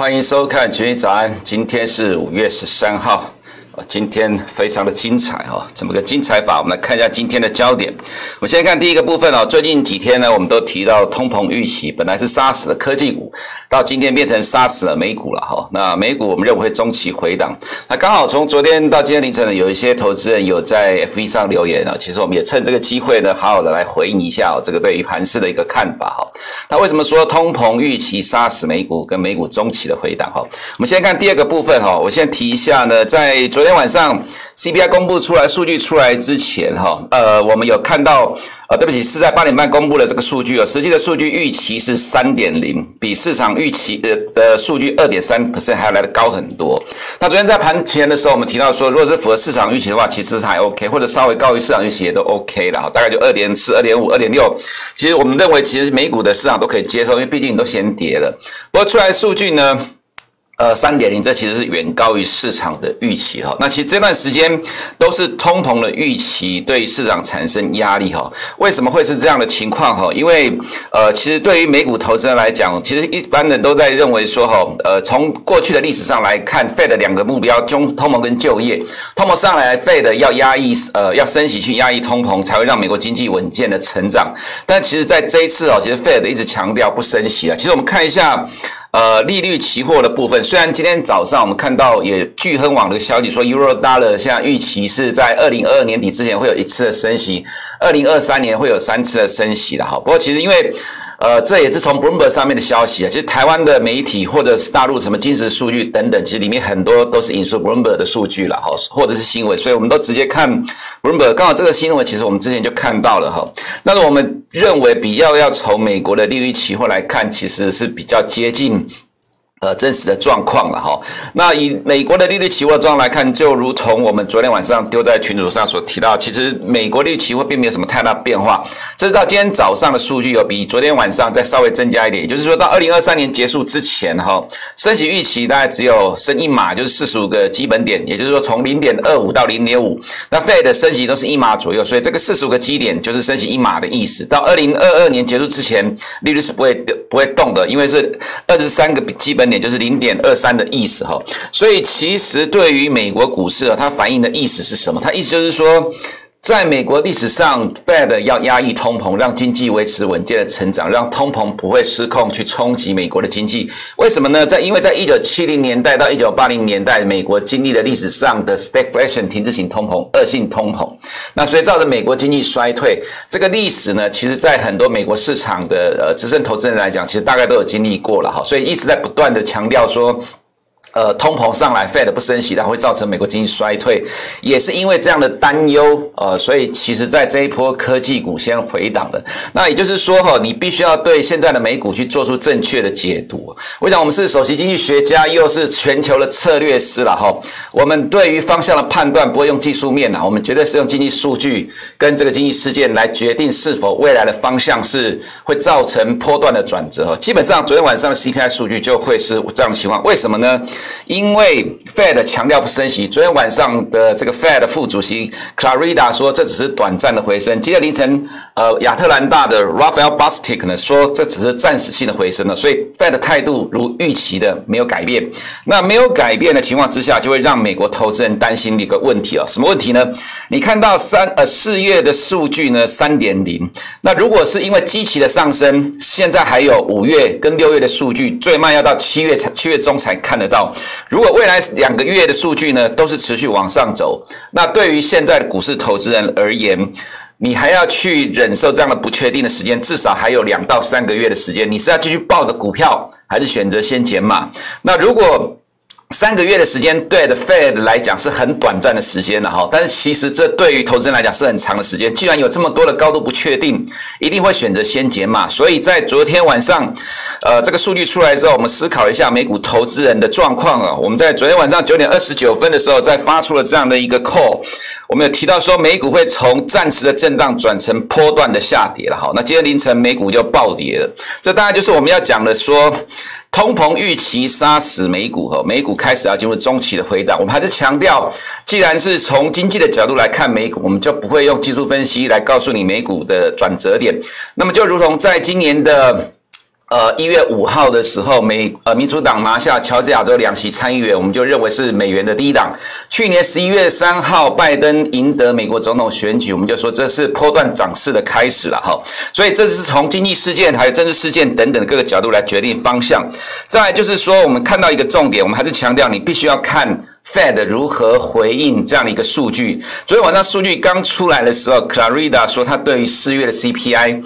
欢迎收看《群益早安》，今天是五月十三号。今天非常的精彩哈，怎么个精彩法？我们来看一下今天的焦点。我们先看第一个部分哦。最近几天呢，我们都提到通膨预期，本来是杀死了科技股，到今天变成杀死了美股了哈。那美股我们认为会中期回档。那刚好从昨天到今天凌晨呢，有一些投资人有在 FB 上留言啊。其实我们也趁这个机会呢，好好的来回应一下哦，这个对于盘市的一个看法哈。那为什么说通膨预期杀死美股，跟美股中期的回档哈？我们先看第二个部分哈。我先提一下呢，在。昨天晚上 CPI 公布出来数据出来之前，哈，呃，我们有看到，呃，对不起，是在八点半公布的这个数据哦，实际的数据预期是三点零，比市场预期的的数据二点三 percent 还要来的高很多。那昨天在盘前的时候，我们提到说，如果是符合市场预期的话，其实还 OK，或者稍微高于市场预期也都 OK 了，大概就二点四、二点五、二点六。其实我们认为，其实美股的市场都可以接受，因为毕竟都先跌了。不过出来数据呢？呃，三点零，这其实是远高于市场的预期哈。那其实这段时间都是通膨的预期对市场产生压力哈。为什么会是这样的情况哈？因为呃，其实对于美股投资人来讲，其实一般人都在认为说哈，呃，从过去的历史上来看，Fed 两个目标，通通膨跟就业，通膨上来，Fed 要压抑呃要升息去压抑通膨，才会让美国经济稳健的成长。但其实在这一次哦，其实 Fed 一直强调不升息啊。其实我们看一下。呃，利率期货的部分，虽然今天早上我们看到也聚亨网的消息说，Euro Dollar 现在预期是在二零二二年底之前会有一次的升息，二零二三年会有三次的升息的哈。不过其实因为呃，这也是从 Bloomberg 上面的消息啊。其实台湾的媒体或者是大陆什么金石数据等等，其实里面很多都是引述 Bloomberg 的数据了哈，或者是新闻，所以我们都直接看 Bloomberg。刚好这个新闻其实我们之前就看到了哈。那是我们认为比较要从美国的利率期货来看，其实是比较接近。呃，真实的状况了哈。那以美国的利率期货状况来看，就如同我们昨天晚上丢在群组上所提到，其实美国利率期货并没有什么太大变化。这是到今天早上的数据有比昨天晚上再稍微增加一点，也就是说到二零二三年结束之前哈，升息预期大概只有升一码，就是四十五个基本点，也就是说从零点二五到零点五。那 Fed 的升息都是一码左右，所以这个四十五个基点就是升息一码的意思。到二零二二年结束之前，利率是不会不会动的，因为是二十三个基本。点就是零点二三的意思哈，所以其实对于美国股市啊，它反映的意思是什么？它意思就是说，在美国历史上，Fed 要压抑通膨，让经济维持稳健的成长，让通膨不会失控去冲击美国的经济。为什么呢？在因为在一九七零年代到一九八零年代，美国经历了历史上的 stagflation 停滞型通膨、恶性通膨，那所以造成美国经济衰退。这个历史呢，其实在很多美国市场的呃资深投资人来讲，其实大概都有经历过了哈，所以一直在不断的强调说。呃，通膨上来，Fed 不升息，它会造成美国经济衰退，也是因为这样的担忧，呃，所以其实在这一波科技股先回档的。那也就是说，哈，你必须要对现在的美股去做出正确的解读。我想，我们是首席经济学家，又是全球的策略师了，哈。我们对于方向的判断不会用技术面呐，我们绝对是用经济数据跟这个经济事件来决定是否未来的方向是会造成波段的转折。基本上昨天晚上的 CPI 数据就会是这样的情况。为什么呢？因为 Fed 强调不升息，昨天晚上的这个 Fed 副主席 Clarida 说这只是短暂的回升。今天凌晨，呃，亚特兰大的 Raphael Bostic 呢说这只是暂时性的回升了。所以 Fed 的态度如预期的没有改变。那没有改变的情况之下，就会让美国投资人担心的一个问题啊，什么问题呢？你看到三呃四月的数据呢三点零，那如果是因为基期的上升，现在还有五月跟六月的数据，最慢要到七月才七月中才看得到。如果未来两个月的数据呢，都是持续往上走，那对于现在的股市投资人而言，你还要去忍受这样的不确定的时间，至少还有两到三个月的时间，你是要继续抱着股票，还是选择先减码？那如果三个月的时间对的 Fed 来讲是很短暂的时间了哈，但是其实这对于投资人来讲是很长的时间。既然有这么多的高度不确定，一定会选择先减码。所以在昨天晚上，呃，这个数据出来之后，我们思考一下美股投资人的状况啊。我们在昨天晚上九点二十九分的时候，在发出了这样的一个 call，我们有提到说美股会从暂时的震荡转成波段的下跌了哈。那今天凌晨美股就暴跌了，这大概就是我们要讲的说。通膨预期杀死美股，哈，美股开始要进入中期的回档。我们还是强调，既然是从经济的角度来看美股，我们就不会用技术分析来告诉你美股的转折点。那么就如同在今年的呃，一月五号的时候，美呃民主党拿下乔治亚州两席参议员，我们就认为是美元的低档。去年十一月三号，拜登赢得美国总统选举，我们就说这是波段涨势的开始了哈。所以这是从经济事件还有政治事件等等各个角度来决定方向。再就是说，我们看到一个重点，我们还是强调你必须要看 Fed 如何回应这样的一个数据。昨天晚上数据刚出来的时候，Clarida 说他对于四月的 CPI。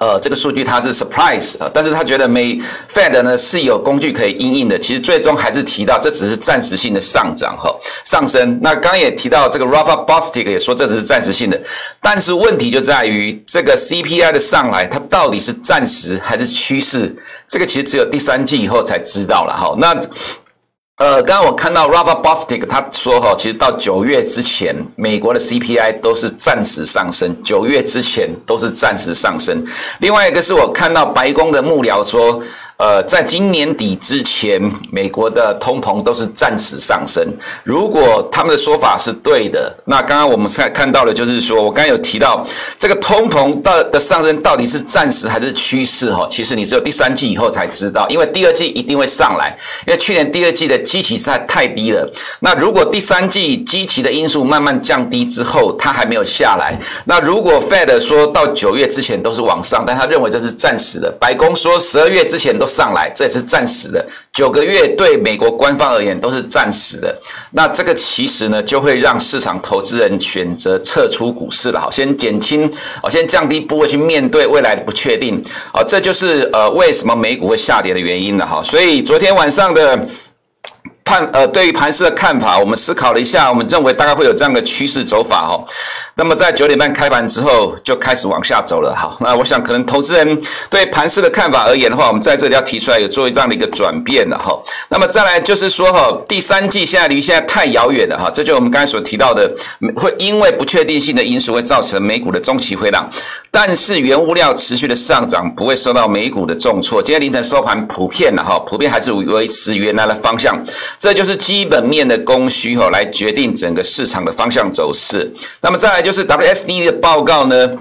呃，这个数据它是 surprise 啊，但是他觉得美 Fed 呢是有工具可以应应的，其实最终还是提到这只是暂时性的上涨哈上升。那刚刚也提到这个 Rafa Bostic 也说这只是暂时性的，但是问题就在于这个 CPI 的上来，它到底是暂时还是趋势？这个其实只有第三季以后才知道了哈。那呃，刚刚我看到 Rafa Bostic 他说哈，其实到九月之前，美国的 CPI 都是暂时上升，九月之前都是暂时上升。另外一个是我看到白宫的幕僚说。呃，在今年底之前，美国的通膨都是暂时上升。如果他们的说法是对的，那刚刚我们看看到的，就是说我刚刚有提到这个通膨到的上升到底是暂时还是趋势？哈，其实你只有第三季以后才知道，因为第二季一定会上来，因为去年第二季的基期实在太低了。那如果第三季基期的因素慢慢降低之后，它还没有下来，那如果 Fed 说到九月之前都是往上，但他认为这是暂时的，白宫说十二月之前都。上来，这也是暂时的。九个月对美国官方而言都是暂时的。那这个其实呢，就会让市场投资人选择撤出股市了。好，先减轻，哦，先降低部位去面对未来的不确定。啊，这就是呃为什么美股会下跌的原因了。哈，所以昨天晚上的。看，呃，对于盘势的看法，我们思考了一下，我们认为大概会有这样的趋势走法哦。那么在九点半开盘之后就开始往下走了。好，那我想可能投资人对盘势的看法而言的话，我们在这里要提出来有做这样的一个转变了哈。那么再来就是说哈，第三季现在离现在太遥远了哈，这就我们刚才所提到的，会因为不确定性的因素会造成美股的中期回档。但是原物料持续的上涨不会受到美股的重挫。今天凌晨收盘普遍的哈，普遍还是维持原来的方向。这就是基本面的供需哈，来决定整个市场的方向走势。那么再来就是 WSD 的报告呢。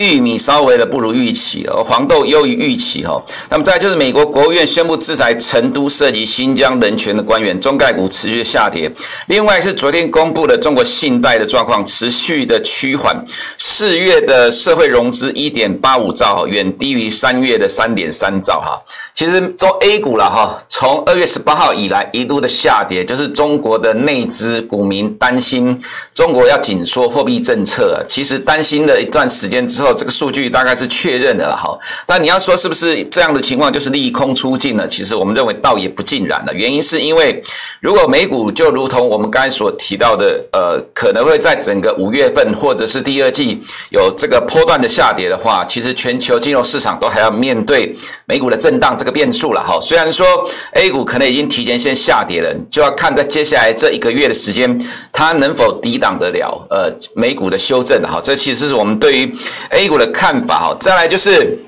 玉米稍微的不如预期，而黄豆优于预期哈。那么再就是美国国务院宣布制裁成都涉及新疆人权的官员，中概股持续下跌。另外是昨天公布的中国信贷的状况持续的趋缓，四月的社会融资一点八五兆，远低于三月的三点三兆哈。其实做 A 股了哈，从二月十八号以来一路的下跌，就是中国的内资股民担心中国要紧缩货币政策，其实担心了一段时间之后。这个数据大概是确认的了哈，但你要说是不是这样的情况就是利空出尽了？其实我们认为倒也不尽然了。原因是因为如果美股就如同我们刚才所提到的，呃，可能会在整个五月份或者是第二季有这个波段的下跌的话，其实全球金融市场都还要面对美股的震荡这个变数了哈。虽然说 A 股可能已经提前先下跌了，就要看在接下来这一个月的时间，它能否抵挡得了呃美股的修正哈。这其实是我们对于 A A 股的看法哈，再来就是，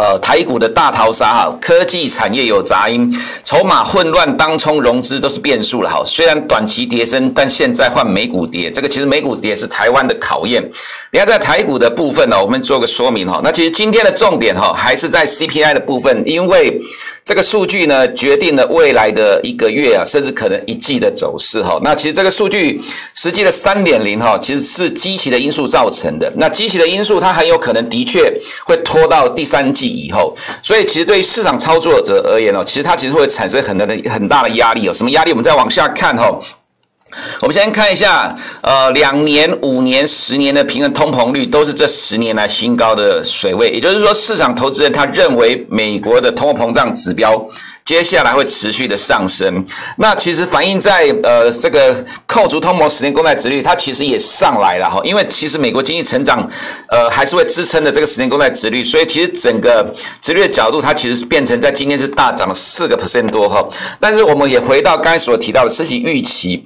呃，台股的大逃杀哈，科技产业有杂音，筹码混乱，当冲融资都是变数了哈。虽然短期跌升，但现在换美股跌，这个其实美股跌是台湾的考验。你看在台股的部分呢，我们做个说明哈。那其实今天的重点哈，还是在 CPI 的部分，因为这个数据呢，决定了未来的一个月啊，甚至可能一季的走势哈。那其实这个数据实际的三点零哈，其实是积极的因素造成的。那积极的因素，它很有可能的确会拖到第三季以后。所以其实对于市场操作者而言哦，其实它其实会产生很大的很大的压力。有什么压力？我们再往下看哈。我们先看一下，呃，两年、五年、十年的平衡通膨率都是这十年来新高的水位，也就是说，市场投资人他认为美国的通货膨胀指标接下来会持续的上升。那其实反映在呃这个扣除通膨十年公债殖率，它其实也上来了哈，因为其实美国经济成长呃还是会支撑的这个十年公债殖率，所以其实整个殖率的角度，它其实是变成在今天是大涨了四个 percent 多哈。但是我们也回到刚才所提到的升息预期。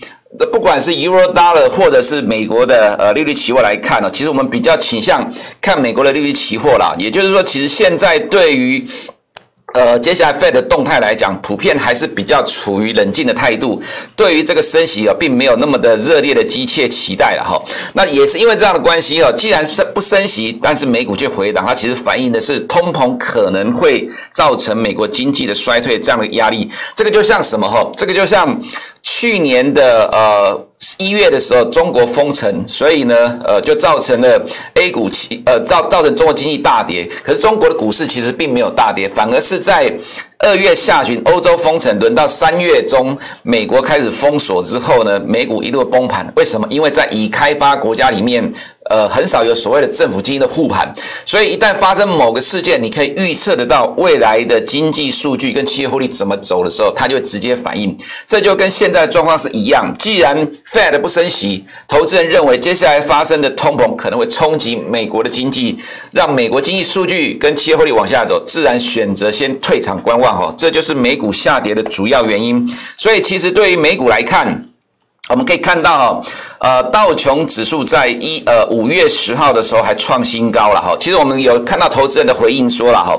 不管是 Euro Dollar 或者是美国的呃利率期货来看呢，其实我们比较倾向看美国的利率期货啦。也就是说，其实现在对于呃，接下来 Fed 的动态来讲，普遍还是比较处于冷静的态度，对于这个升息啊，并没有那么的热烈的急切期待了哈。那也是因为这样的关系哦，既然是不升息，但是美股却回档，它其实反映的是通膨可能会造成美国经济的衰退这样的压力。这个就像什么哈？这个就像去年的呃。一月的时候，中国封城，所以呢，呃，就造成了 A 股期，呃，造造成中国经济大跌。可是中国的股市其实并没有大跌，反而是在二月下旬欧洲封城，轮到三月中美国开始封锁之后呢，美股一路崩盘。为什么？因为在已开发国家里面。呃，很少有所谓的政府基金的护盘，所以一旦发生某个事件，你可以预测得到未来的经济数据跟企业获利怎么走的时候，它就会直接反应。这就跟现在的状况是一样。既然 Fed 不升息，投资人认为接下来发生的通膨可能会冲击美国的经济，让美国经济数据跟企业获利往下走，自然选择先退场观望。哈，这就是美股下跌的主要原因。所以，其实对于美股来看，我们可以看到哈。呃，道琼指数在一呃五月十号的时候还创新高了哈。其实我们有看到投资人的回应说了哈，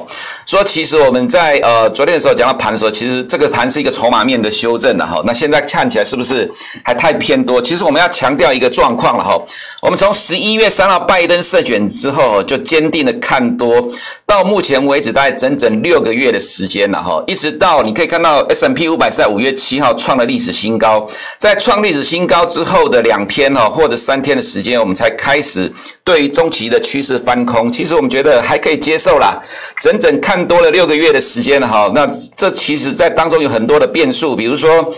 说其实我们在呃昨天的时候讲到盘的时候，其实这个盘是一个筹码面的修正的哈。那现在看起来是不是还太偏多？其实我们要强调一个状况了哈。我们从十一月三号拜登胜选之后就坚定的看多，到目前为止大概整整六个月的时间了哈。一直到你可以看到 S M P 五百是在五月七号创了历史新高，在创历史新高之后的两天。哦，或者三天的时间，我们才开始对于中期的趋势翻空。其实我们觉得还可以接受啦，整整看多了六个月的时间了哈。那这其实在当中有很多的变数，比如说。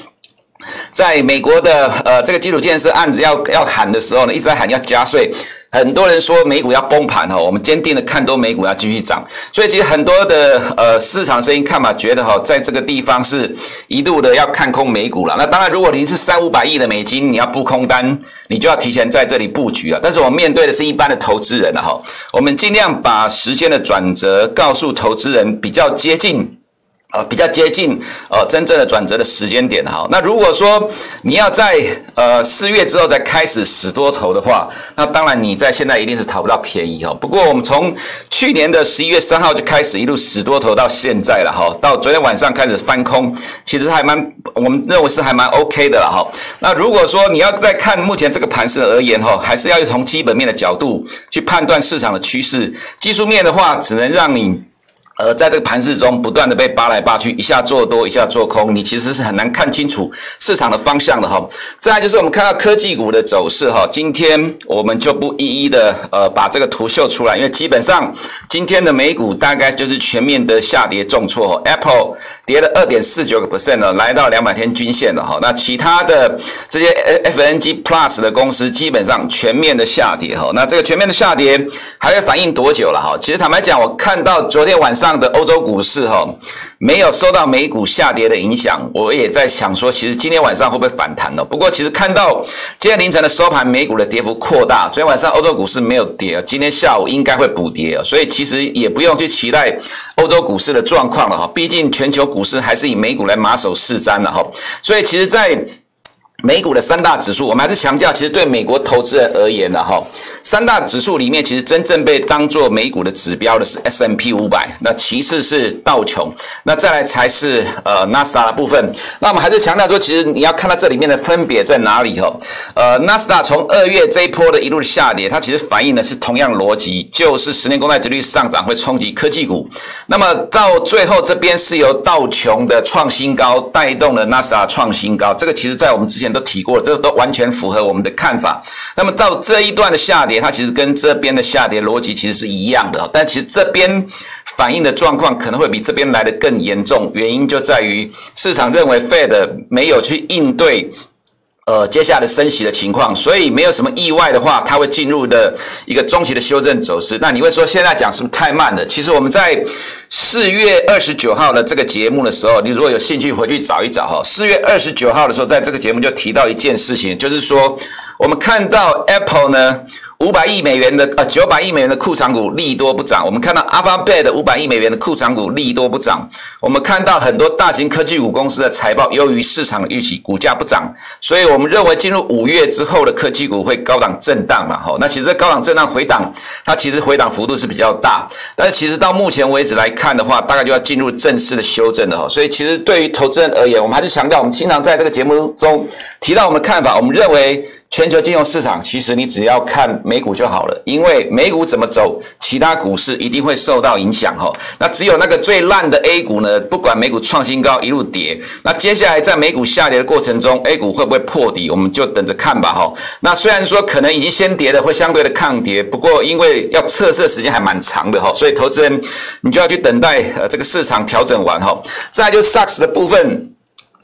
在美国的呃这个基础建设案子要要喊的时候呢，一直在喊要加税，很多人说美股要崩盘哈，我们坚定的看多美股要继续涨，所以其实很多的呃市场声音看法觉得哈，在这个地方是一度的要看空美股了。那当然，如果您是三五百亿的美金，你要布空单，你就要提前在这里布局了。但是我们面对的是一般的投资人了哈，我们尽量把时间的转折告诉投资人，比较接近。比较接近呃真正的转折的时间点哈。那如果说你要在呃四月之后再开始死多头的话，那当然你在现在一定是讨不到便宜哈。不过我们从去年的十一月三号就开始一路死多头到现在了哈，到昨天晚上开始翻空，其实还蛮我们认为是还蛮 OK 的了哈。那如果说你要再看目前这个盘势而言哈，还是要从基本面的角度去判断市场的趋势，技术面的话只能让你。呃，在这个盘势中不断的被扒来扒去，一下做多，一下做空，你其实是很难看清楚市场的方向的哈。再来就是我们看到科技股的走势哈，今天我们就不一一的呃把这个图秀出来，因为基本上今天的美股大概就是全面的下跌重挫，Apple 跌了二点四九个 percent 呢，来到两百天均线了哈。那其他的这些 FNG Plus 的公司基本上全面的下跌哈。那这个全面的下跌还会反映多久了哈？其实坦白讲，我看到昨天晚上。的欧洲股市哈，没有受到美股下跌的影响，我也在想说，其实今天晚上会不会反弹呢？不过其实看到今天凌晨的收盘，美股的跌幅扩大，昨天晚上欧洲股市没有跌，今天下午应该会补跌，所以其实也不用去期待欧洲股市的状况了哈，毕竟全球股市还是以美股来马首是瞻了哈，所以其实，在美股的三大指数，我们还是强调，其实对美国投资人而言的哈，三大指数里面，其实真正被当作美股的指标的是 S M P 五百，那其次是道琼，那再来才是呃纳斯达的部分。那我们还是强调说，其实你要看到这里面的分别在哪里哈？呃，纳斯达从二月这一波的一路下跌，它其实反映的是同样逻辑，就是十年公债殖率上涨会冲击科技股。那么到最后这边是由道琼的创新高带动了纳斯达创新高，这个其实在我们之前。都提过，这个都完全符合我们的看法。那么到这一段的下跌，它其实跟这边的下跌逻辑其实是一样的，但其实这边反映的状况可能会比这边来得更严重。原因就在于市场认为 Fed 没有去应对。呃，接下来升息的情况，所以没有什么意外的话，它会进入的一个中期的修正走势。那你会说现在讲是不是太慢了？其实我们在四月二十九号的这个节目的时候，你如果有兴趣回去找一找哈。四月二十九号的时候，在这个节目就提到一件事情，就是说我们看到 Apple 呢。五百亿美元的呃九百亿美元的库藏股利多不涨，我们看到 Alphabet 的五百亿美元的库藏股利多不涨，我们看到很多大型科技股公司的财报优于市场的预期，股价不涨，所以我们认为进入五月之后的科技股会高档震荡嘛，哈，那其实高档震荡回档，它其实回档幅度是比较大，但是其实到目前为止来看的话，大概就要进入正式的修正了哈，所以其实对于投资人而言，我们还是强调，我们经常在这个节目中提到我们的看法，我们认为。全球金融市场，其实你只要看美股就好了，因为美股怎么走，其他股市一定会受到影响哈。那只有那个最烂的 A 股呢，不管美股创新高一路跌，那接下来在美股下跌的过程中，A 股会不会破底，我们就等着看吧哈。那虽然说可能已经先跌的会相对的抗跌，不过因为要测试时间还蛮长的哈，所以投资人你就要去等待呃这个市场调整完哈。再来就 SARS 的部分。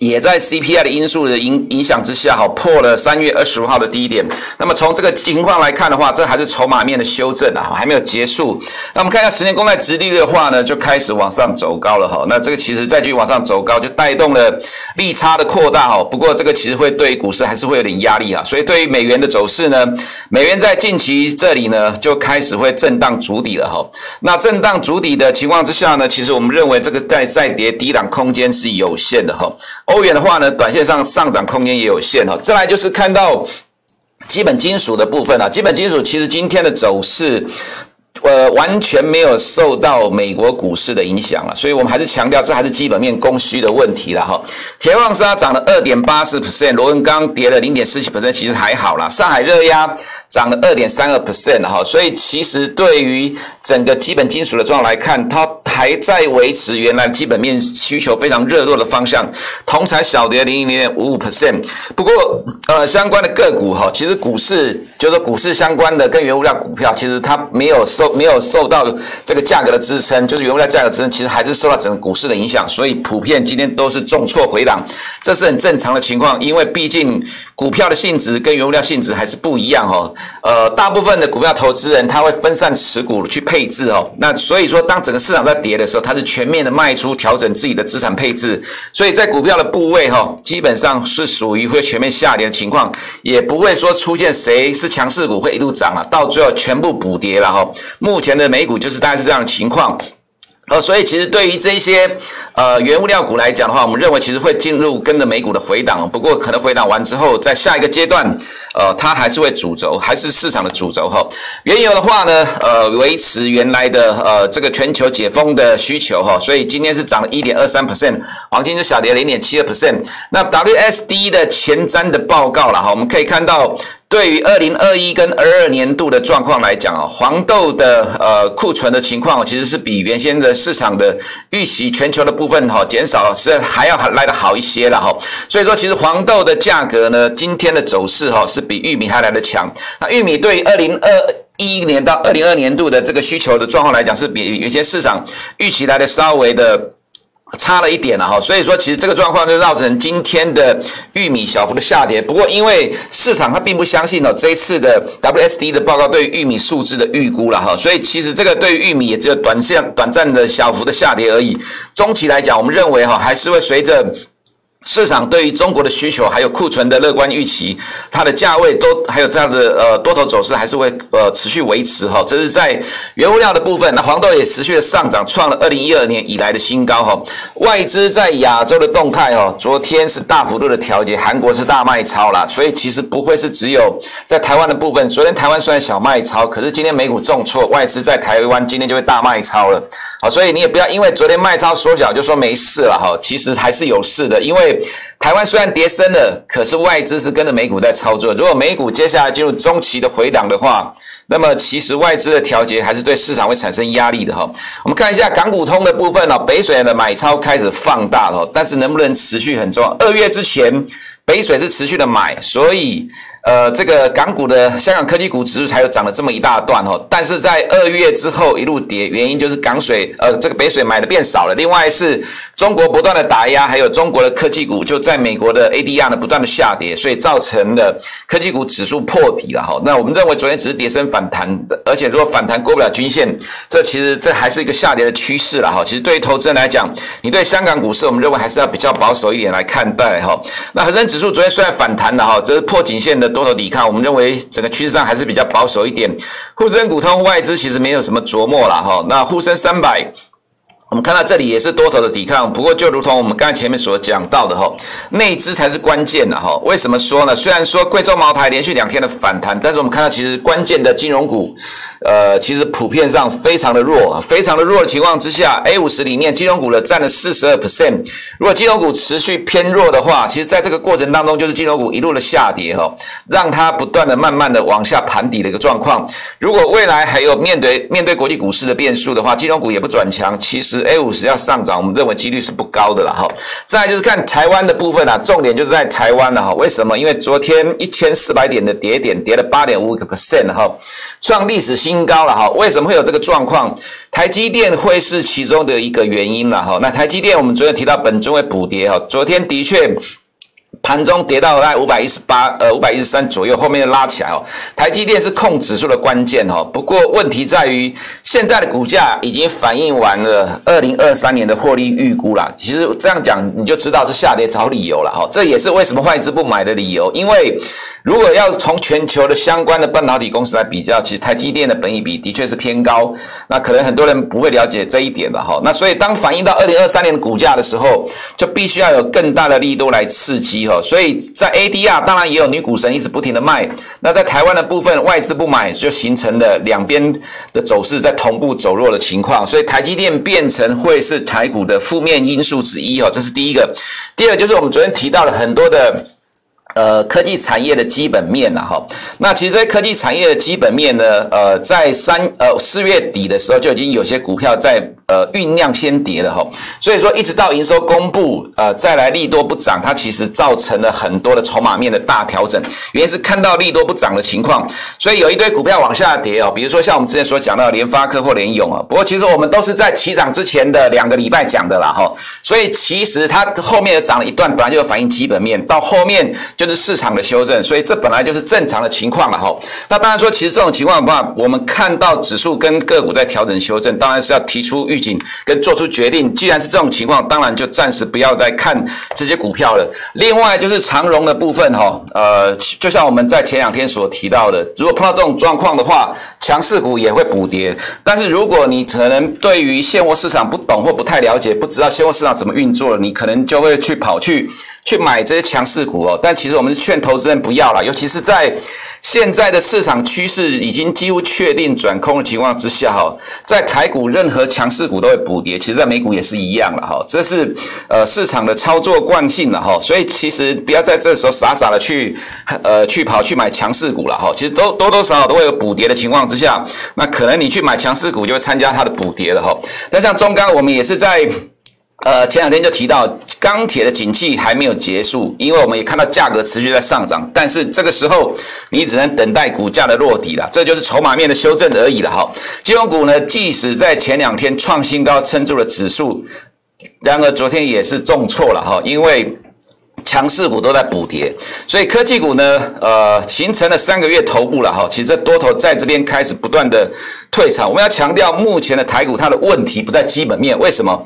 也在 CPI 的因素的影影响之下，哈，破了三月二十五号的低点。那么从这个情况来看的话，这还是筹码面的修正啊，还没有结束。那我们看一下十年公债殖利率的话呢，就开始往上走高了哈。那这个其实再继续往上走高，就带动了利差的扩大哈。不过这个其实会对股市还是会有点压力啊。所以对于美元的走势呢，美元在近期这里呢就开始会震荡筑底了哈。那震荡筑底的情况之下呢，其实我们认为这个再再跌低档空间是有限的哈。欧元的话呢，短线上上涨空间也有限哈。再来就是看到基本金属的部分啊，基本金属其实今天的走势，呃，完全没有受到美国股市的影响了，所以我们还是强调，这还是基本面供需的问题了哈。铁矿砂涨了二点八四 percent，螺纹钢跌了零点四七 percent，其实还好啦。上海热压涨了二点三二 percent 哈，所以其实对于整个基本金属的状况来看，它还在维持原来基本面需求非常热络的方向。铜材小跌零零点五五 percent，不过呃，相关的个股哈，其实股市就是股市相关的跟原物料股票，其实它没有受。没有受到这个价格的支撑，就是原物料价格支撑，其实还是受到整个股市的影响，所以普遍今天都是重挫回档，这是很正常的情况，因为毕竟股票的性质跟原物料性质还是不一样哦。呃，大部分的股票投资人他会分散持股去配置哦，那所以说当整个市场在跌的时候，他是全面的卖出调整自己的资产配置，所以在股票的部位哈，基本上是属于会全面下跌的情况，也不会说出现谁是强势股会一路涨了，到最后全部补跌了哈。目前的美股就是大概是这样的情况，呃，所以其实对于这些呃原物料股来讲的话，我们认为其实会进入跟着美股的回档，不过可能回档完之后，在下一个阶段，呃，它还是会主轴，还是市场的主轴哈。原油的话呢，呃，维持原来的呃这个全球解封的需求哈，所以今天是涨了一点二三 percent，黄金是小跌零点七二 percent。那 WSD 的前瞻的报告了哈，我们可以看到。对于二零二一跟二二年度的状况来讲啊，黄豆的呃库存的情况其实是比原先的市场的预期全球的部分哈减少是还要来得好一些了哈。所以说，其实黄豆的价格呢，今天的走势哈是比玉米还来得强。那玉米对于二零二一年到二零二年度的这个需求的状况来讲，是比原先市场预期来的稍微的。差了一点了哈，所以说其实这个状况就造成今天的玉米小幅的下跌。不过因为市场它并不相信呢这一次的 WSD 的报告对于玉米数字的预估了哈，所以其实这个对于玉米也只有短线短暂的小幅的下跌而已。中期来讲，我们认为哈还是会随着。市场对于中国的需求还有库存的乐观预期，它的价位都还有这样的呃多头走势还是会呃持续维持哈，这是在原物料的部分。那黄豆也持续的上涨，创了二零一二年以来的新高哈。外资在亚洲的动态哦，昨天是大幅度的调节，韩国是大卖超啦，所以其实不会是只有在台湾的部分。昨天台湾虽然小卖超，可是今天美股重挫，外资在台湾今天就会大卖超了。好，所以你也不要因为昨天卖超缩小就说没事了哈，其实还是有事的，因为。台湾虽然跌深了，可是外资是跟着美股在操作。如果美股接下来进入中期的回档的话，那么其实外资的调节还是对市场会产生压力的哈。我们看一下港股通的部分哦，北水的买超开始放大了，但是能不能持续很重要。二月之前，北水是持续的买，所以。呃，这个港股的香港科技股指数才有涨了这么一大段哦，但是在二月之后一路跌，原因就是港水呃这个北水买的变少了，另外是中国不断的打压，还有中国的科技股就在美国的 ADR 呢不断的下跌，所以造成了科技股指数破底了哈。那我们认为昨天只是跌升反弹，而且如果反弹过不了均线，这其实这还是一个下跌的趋势了哈。其实对于投资人来讲，你对香港股市我们认为还是要比较保守一点来看待哈。那恒生指数昨天虽然反弹了哈，这是破颈线的多头抵抗，我们认为整个趋势上还是比较保守一点。沪深股通外资其实没有什么琢磨了哈，那沪深三百。我们看到这里也是多头的抵抗，不过就如同我们刚才前面所讲到的哈，内资才是关键的哈。为什么说呢？虽然说贵州茅台连续两天的反弹，但是我们看到其实关键的金融股，呃，其实普遍上非常的弱，非常的弱的情况之下，A 五十里面金融股的占了四十二 percent。如果金融股持续偏弱的话，其实在这个过程当中，就是金融股一路的下跌哈，让它不断的慢慢的往下盘底的一个状况。如果未来还有面对面对国际股市的变数的话，金融股也不转强，其实。A 五十要上涨，我们认为几率是不高的了哈。再就是看台湾的部分啊，重点就是在台湾了哈。为什么？因为昨天一千四百点的跌点跌了八点五个 percent 哈，创历史新高了哈。为什么会有这个状况？台积电会是其中的一个原因了哈。那台积电我们昨天提到本周会补跌哈，昨天的确。盘中跌到大概五百一十八，呃五百一十三左右，后面又拉起来哦。台积电是控指数的关键哦。不过问题在于，现在的股价已经反映完了二零二三年的获利预估啦。其实这样讲你就知道是下跌找理由了哈。这也是为什么外资不买的理由。因为如果要从全球的相关的半导体公司来比较，其实台积电的本益比的确是偏高。那可能很多人不会了解这一点吧哈。那所以当反映到二零二三年的股价的时候，就必须要有更大的力度来刺激哈。所以在 ADR 当然也有女股神一直不停的卖，那在台湾的部分外资不买，就形成了两边的走势在同步走弱的情况，所以台积电变成会是台股的负面因素之一哦，这是第一个。第二就是我们昨天提到了很多的。呃，科技产业的基本面呐，哈，那其实这些科技产业的基本面呢，呃，在三呃四月底的时候就已经有些股票在呃酝酿先跌了哈，所以说一直到营收公布，呃，再来利多不涨，它其实造成了很多的筹码面的大调整，原因是看到利多不涨的情况，所以有一堆股票往下跌哦，比如说像我们之前所讲到联发科或联咏啊，不过其实我们都是在起涨之前的两个礼拜讲的啦哈，所以其实它后面涨了一段，本来就有反映基本面，到后面。就是市场的修正，所以这本来就是正常的情况了哈。那当然说，其实这种情况的话，我们看到指数跟个股在调整修正，当然是要提出预跟做出决定。既然是这种情况，当然就暂时不要再看这些股票了。另外就是长融的部分哈，呃，就像我们在前两天所提到的，如果碰到这种状况的话，强势股也会补跌。但是如果你可能对于现货市场不懂或不太了解，不知道现货市场怎么运作，你可能就会去跑去。去买这些强势股哦，但其实我们是劝投资人不要啦，尤其是在现在的市场趋势已经几乎确定转空的情况之下哈，在台股任何强势股都会补跌，其实在美股也是一样了哈，这是呃市场的操作惯性了哈，所以其实不要在这时候傻傻的去呃去跑去买强势股了哈，其实都多多少少都会有补跌的情况之下，那可能你去买强势股就会参加它的补跌了哈，那像中钢我们也是在。呃，前两天就提到钢铁的景气还没有结束，因为我们也看到价格持续在上涨，但是这个时候你只能等待股价的落底了，这就是筹码面的修正而已了哈。金融股呢，即使在前两天创新高撑住了指数，然而昨天也是重挫了哈，因为强势股都在补跌，所以科技股呢，呃，形成了三个月头部了哈。其实这多头在这边开始不断的退场，我们要强调，目前的台股它的问题不在基本面，为什么？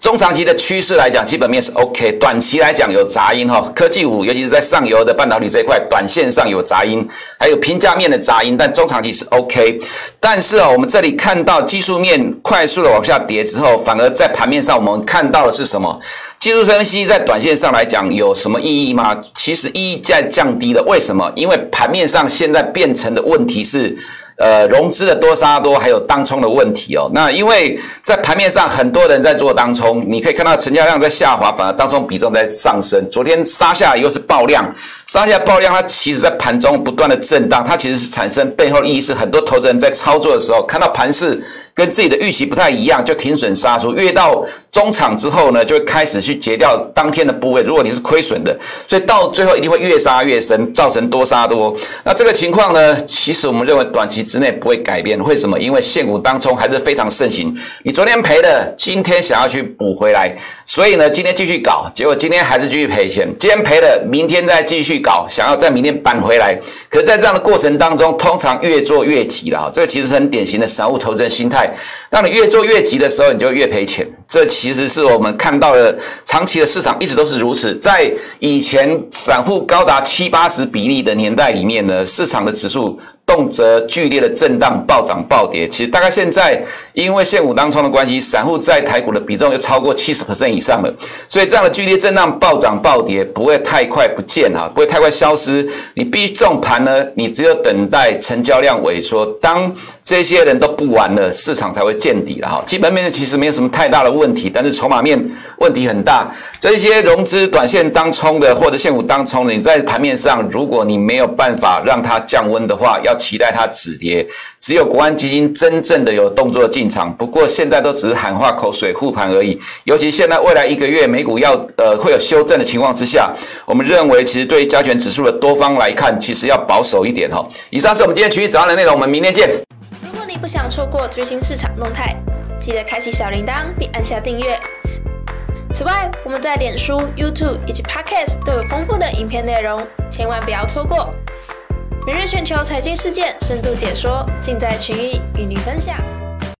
中长期的趋势来讲，基本面是 OK。短期来讲有杂音哈，科技股尤其是在上游的半导体这一块，短线上有杂音，还有评价面的杂音。但中长期是 OK。但是啊，我们这里看到技术面快速的往下跌之后，反而在盘面上我们看到的是什么？技术分析在短线上来讲有什么意义吗？其实意义在降低了。为什么？因为盘面上现在变成的问题是。呃，融资的多杀多，还有当冲的问题哦。那因为在盘面上很多人在做当冲，你可以看到成交量在下滑，反而当冲比重在上升。昨天杀下来又是爆量，杀下来爆量，它其实在盘中不断的震荡，它其实是产生背后意义是很多投资人在操作的时候看到盘势。跟自己的预期不太一样，就停损杀出。越到中场之后呢，就会开始去结掉当天的部位。如果你是亏损的，所以到最后一定会越杀越深，造成多杀多。那这个情况呢，其实我们认为短期之内不会改变。为什么？因为现股当冲还是非常盛行。你昨天赔的，今天想要去补回来，所以呢，今天继续搞，结果今天还是继续赔钱。今天赔了，明天再继续搞，想要在明天扳回来。可在这样的过程当中，通常越做越急了。这个其实是很典型的散户投资人心态。当你越做越急的时候，你就越赔钱。这其其实是我们看到的长期的市场一直都是如此。在以前散户高达七八十比例的年代里面呢，市场的指数动辄剧烈的震荡、暴涨暴跌。其实大概现在因为现股当冲的关系，散户在台股的比重又超过七十 percent 以上了，所以这样的剧烈震荡、暴涨暴跌不会太快不见哈，不会太快消失。你必须这种盘呢，你只有等待成交量萎缩，当这些人都不玩了，市场才会见底了哈。基本面其实没有什么太大的问题，但是筹码面问题很大。这些融资短线当冲的或者现股当冲的，你在盘面上，如果你没有办法让它降温的话，要期待它止跌。只有国安基金真正的有动作进场，不过现在都只是喊话口水护盘而已。尤其现在未来一个月美股要呃会有修正的情况之下，我们认为其实对于加权指数的多方来看，其实要保守一点哈。以上是我们今天群益早上的内容，我们明天见。如果你不想错过最新市场动态，记得开启小铃铛并按下订阅。此外，我们在脸书、YouTube 以及 Podcast 都有丰富的影片内容，千万不要错过。每日全球财经事件深度解说，尽在群益与你分享。